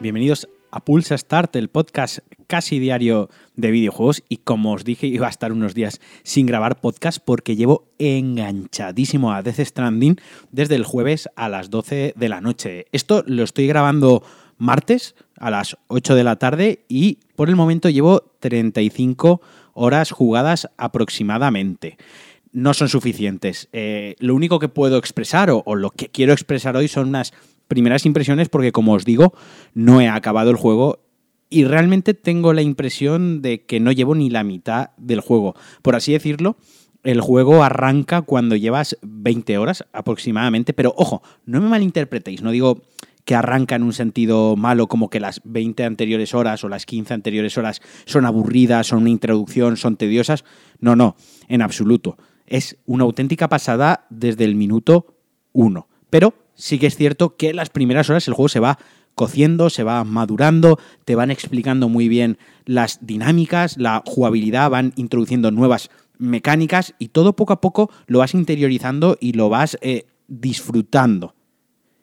Bienvenidos a Pulsa Start, el podcast casi diario de videojuegos y como os dije iba a estar unos días sin grabar podcast porque llevo enganchadísimo a Death Stranding desde el jueves a las 12 de la noche. Esto lo estoy grabando martes a las 8 de la tarde y por el momento llevo 35 horas jugadas aproximadamente no son suficientes. Eh, lo único que puedo expresar o, o, lo que quiero expresar hoy son unas primeras impresiones porque, como os digo, no he acabado el juego y realmente tengo la impresión de que no llevo ni la mitad del juego. Por así decirlo, el juego arranca cuando llevas 20 horas aproximadamente, pero ojo, no me malinterpretéis, no digo que arranca en un sentido malo, como que las 20 anteriores horas o las 15 anteriores horas son aburridas, son una introducción, son tediosas. No, no, en absoluto. Es una auténtica pasada desde el minuto 1. Pero sí que es cierto que las primeras horas el juego se va cociendo, se va madurando, te van explicando muy bien las dinámicas, la jugabilidad, van introduciendo nuevas mecánicas y todo poco a poco lo vas interiorizando y lo vas eh, disfrutando.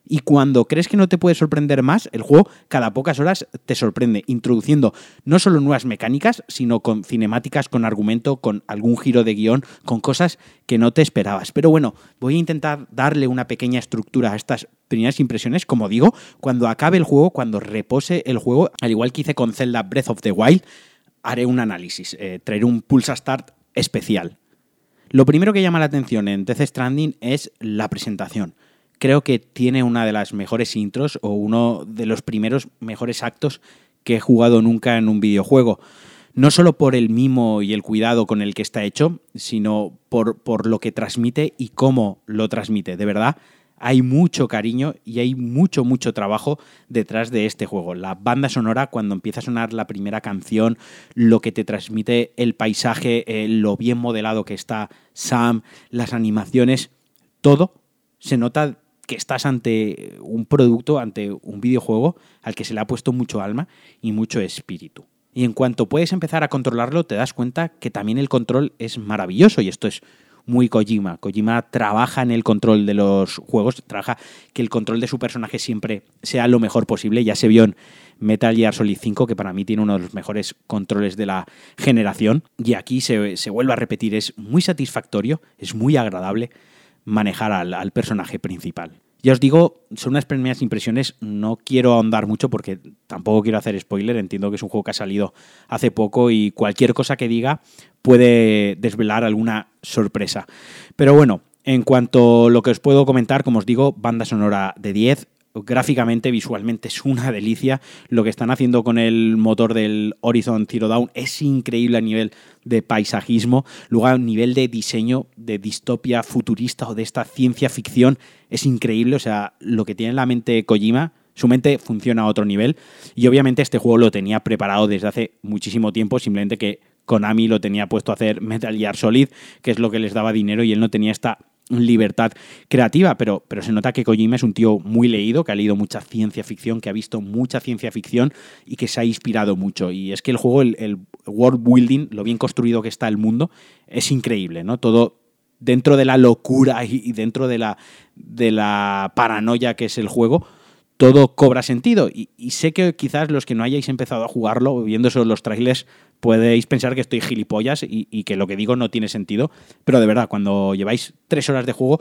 Y cuando crees que no te puede sorprender más, el juego cada pocas horas te sorprende, introduciendo no solo nuevas mecánicas, sino con cinemáticas, con argumento, con algún giro de guion, con cosas que no te esperabas. Pero bueno, voy a intentar darle una pequeña estructura a estas primeras impresiones, como digo, cuando acabe el juego, cuando repose el juego, al igual que hice con Zelda Breath of the Wild, haré un análisis, eh, traeré un Pulsa Start especial. Lo primero que llama la atención en Death Stranding es la presentación creo que tiene una de las mejores intros o uno de los primeros mejores actos que he jugado nunca en un videojuego. No solo por el mimo y el cuidado con el que está hecho, sino por, por lo que transmite y cómo lo transmite. De verdad, hay mucho cariño y hay mucho, mucho trabajo detrás de este juego. La banda sonora, cuando empieza a sonar la primera canción, lo que te transmite el paisaje, eh, lo bien modelado que está Sam, las animaciones, todo se nota que estás ante un producto, ante un videojuego al que se le ha puesto mucho alma y mucho espíritu. Y en cuanto puedes empezar a controlarlo, te das cuenta que también el control es maravilloso y esto es muy Kojima. Kojima trabaja en el control de los juegos, trabaja que el control de su personaje siempre sea lo mejor posible. Ya se vio en Metal Gear Solid 5, que para mí tiene uno de los mejores controles de la generación. Y aquí se, se vuelve a repetir, es muy satisfactorio, es muy agradable manejar al, personaje principal. Ya os digo, son unas primeras impresiones, no quiero ahondar mucho porque tampoco quiero hacer spoiler, entiendo que es un juego que ha salido hace poco y cualquier cosa que diga puede desvelar alguna sorpresa. Pero bueno, en cuanto a lo que os puedo comentar, como os digo, banda sonora de 10, gráficamente, visualmente es una delicia. Lo que están haciendo con el motor del Horizon Zero Dawn es increíble a nivel de paisajismo. Luego a nivel de diseño, de distopia futurista o de esta ciencia ficción, es increíble. O sea, lo que tiene en la mente Kojima, su mente funciona a otro nivel. Y obviamente este juego lo tenía preparado desde hace muchísimo tiempo, simplemente que Konami lo tenía puesto a hacer Metal Gear Solid, que es lo que les daba dinero, y él no tenía esta libertad creativa, pero, pero se nota que Kojima es un tío muy leído, que ha leído mucha ciencia ficción, que ha visto mucha ciencia ficción y que se ha inspirado mucho. Y es que el juego, el, world building, lo bien construido que está el mundo, es increíble, ¿no? Todo dentro de la locura y dentro de la, de la paranoia que es el juego, todo cobra sentido. Y, sé que quizás los que no hayáis empezado a jugarlo, viendo los trailers, podéis pensar que estoy gilipollas y, que lo que digo no tiene sentido. Pero de verdad, cuando lleváis tres horas de juego,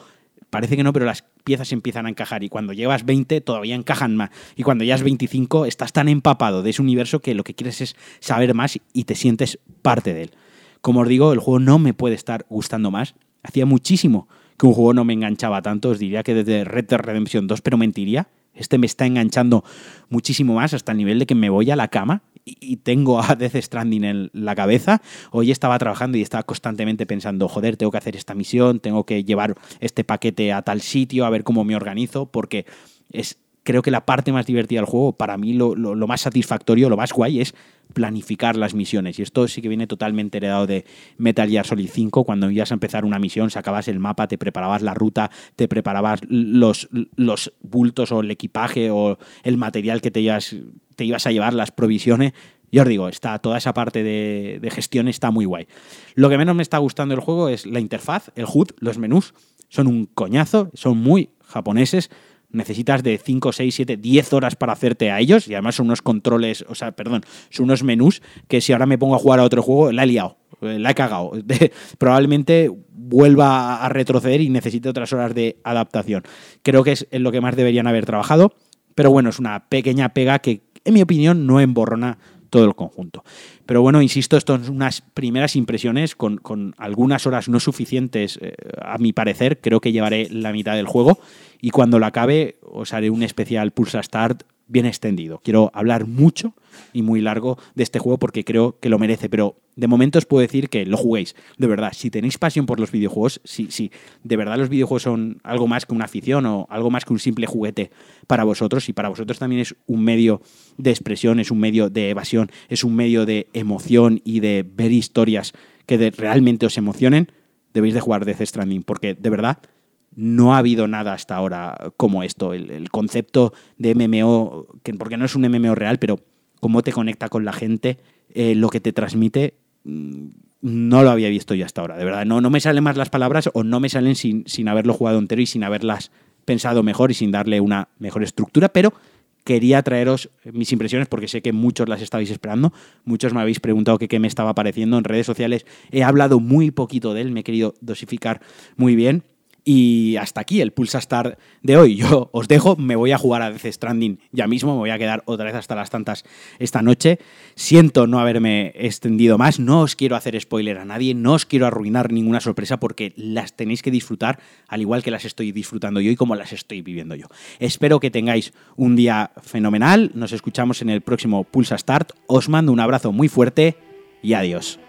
parece que no, pero las piezas empiezan a encajar. Y cuando llevas 20, todavía encajan más. Y cuando ya es 25, estás tan empapado de ese universo que lo que quieres es saber más y te sientes parte de él. Como os digo, el juego no me puede estar gustando más. Hacía muchísimo que un juego no me enganchaba tanto. Os diría que desde Red Dead Redemption 2, pero mentiría. Este me está enganchando muchísimo más hasta el nivel de que me voy a la cama y tengo a Death Stranding en la cabeza. Hoy estaba trabajando y estaba constantemente pensando, joder, tengo que hacer esta misión, tengo que llevar este paquete a tal sitio, a ver cómo me organizo, porque es creo que la parte más divertida del juego, para mí lo, lo, más satisfactorio, lo más guay es planificar las misiones. Y esto sí que viene totalmente heredado de Metal Gear Solid 5. Cuando ibas a empezar una misión, sacabas el mapa, te preparabas la ruta, te preparabas los, los bultos o el equipaje o el material que te ibas, te ibas a llevar, las provisiones. Yo os digo, está, toda esa parte de, de gestión está muy guay. Lo que menos me está gustando del juego es la interfaz, el HUD, los menús. Son un coñazo, son muy japoneses necesitas de 5, 6, 7, 10 horas para hacerte a ellos y además son unos controles, o sea, perdón, son unos menús que si ahora me pongo a jugar a otro juego, la he liado, eh, la he cagado. probablemente vuelva a retroceder y necesite otras horas de adaptación. Creo que es en lo que más deberían haber trabajado, pero bueno, es una pequeña pega que, en mi opinión, no emborrona todo el conjunto. Pero bueno, insisto, esto son unas primeras impresiones con, algunas horas no suficientes, eh, a mi parecer. Creo que llevaré la mitad del juego y cuando lo acabe os haré un especial Pulsa Start bien extendido. Quiero hablar mucho y muy largo de este juego porque creo que lo merece, pero de momento os puedo decir que lo juguéis. De verdad, si tenéis pasión por los videojuegos, si, si de verdad los videojuegos son algo más que una afición o algo más que un simple juguete para vosotros y para vosotros también es un medio de expresión, es un medio de evasión, es un medio de emoción y de ver historias que realmente os emocionen, debéis de jugar Death Stranding porque de verdad no ha habido nada hasta ahora como esto. El, concepto de MMO, que, porque no es un MMO real, pero cómo te conecta con la gente, eh, lo que te transmite, no lo había visto yo hasta ahora. De verdad, no, no me salen más las palabras o no me salen sin, sin haberlo jugado entero y sin haberlas pensado mejor y sin darle una mejor estructura, pero quería traeros mis impresiones porque sé que muchos las estabais esperando. Muchos me habéis preguntado qué me estaba pareciendo en redes sociales. He hablado muy poquito de él, me he querido dosificar muy bien. Y hasta aquí el Pulsa Star de hoy. Yo os dejo, me voy a jugar a Death Stranding ya mismo, me voy a quedar otra vez hasta las tantas esta noche. Siento no haberme extendido más, no os quiero hacer spoiler a nadie, no os quiero arruinar ninguna sorpresa porque las tenéis que disfrutar al igual que las estoy disfrutando yo y como las estoy viviendo yo. Espero que tengáis un día fenomenal, nos escuchamos en el próximo Pulsa Start, os mando un abrazo muy fuerte y adiós.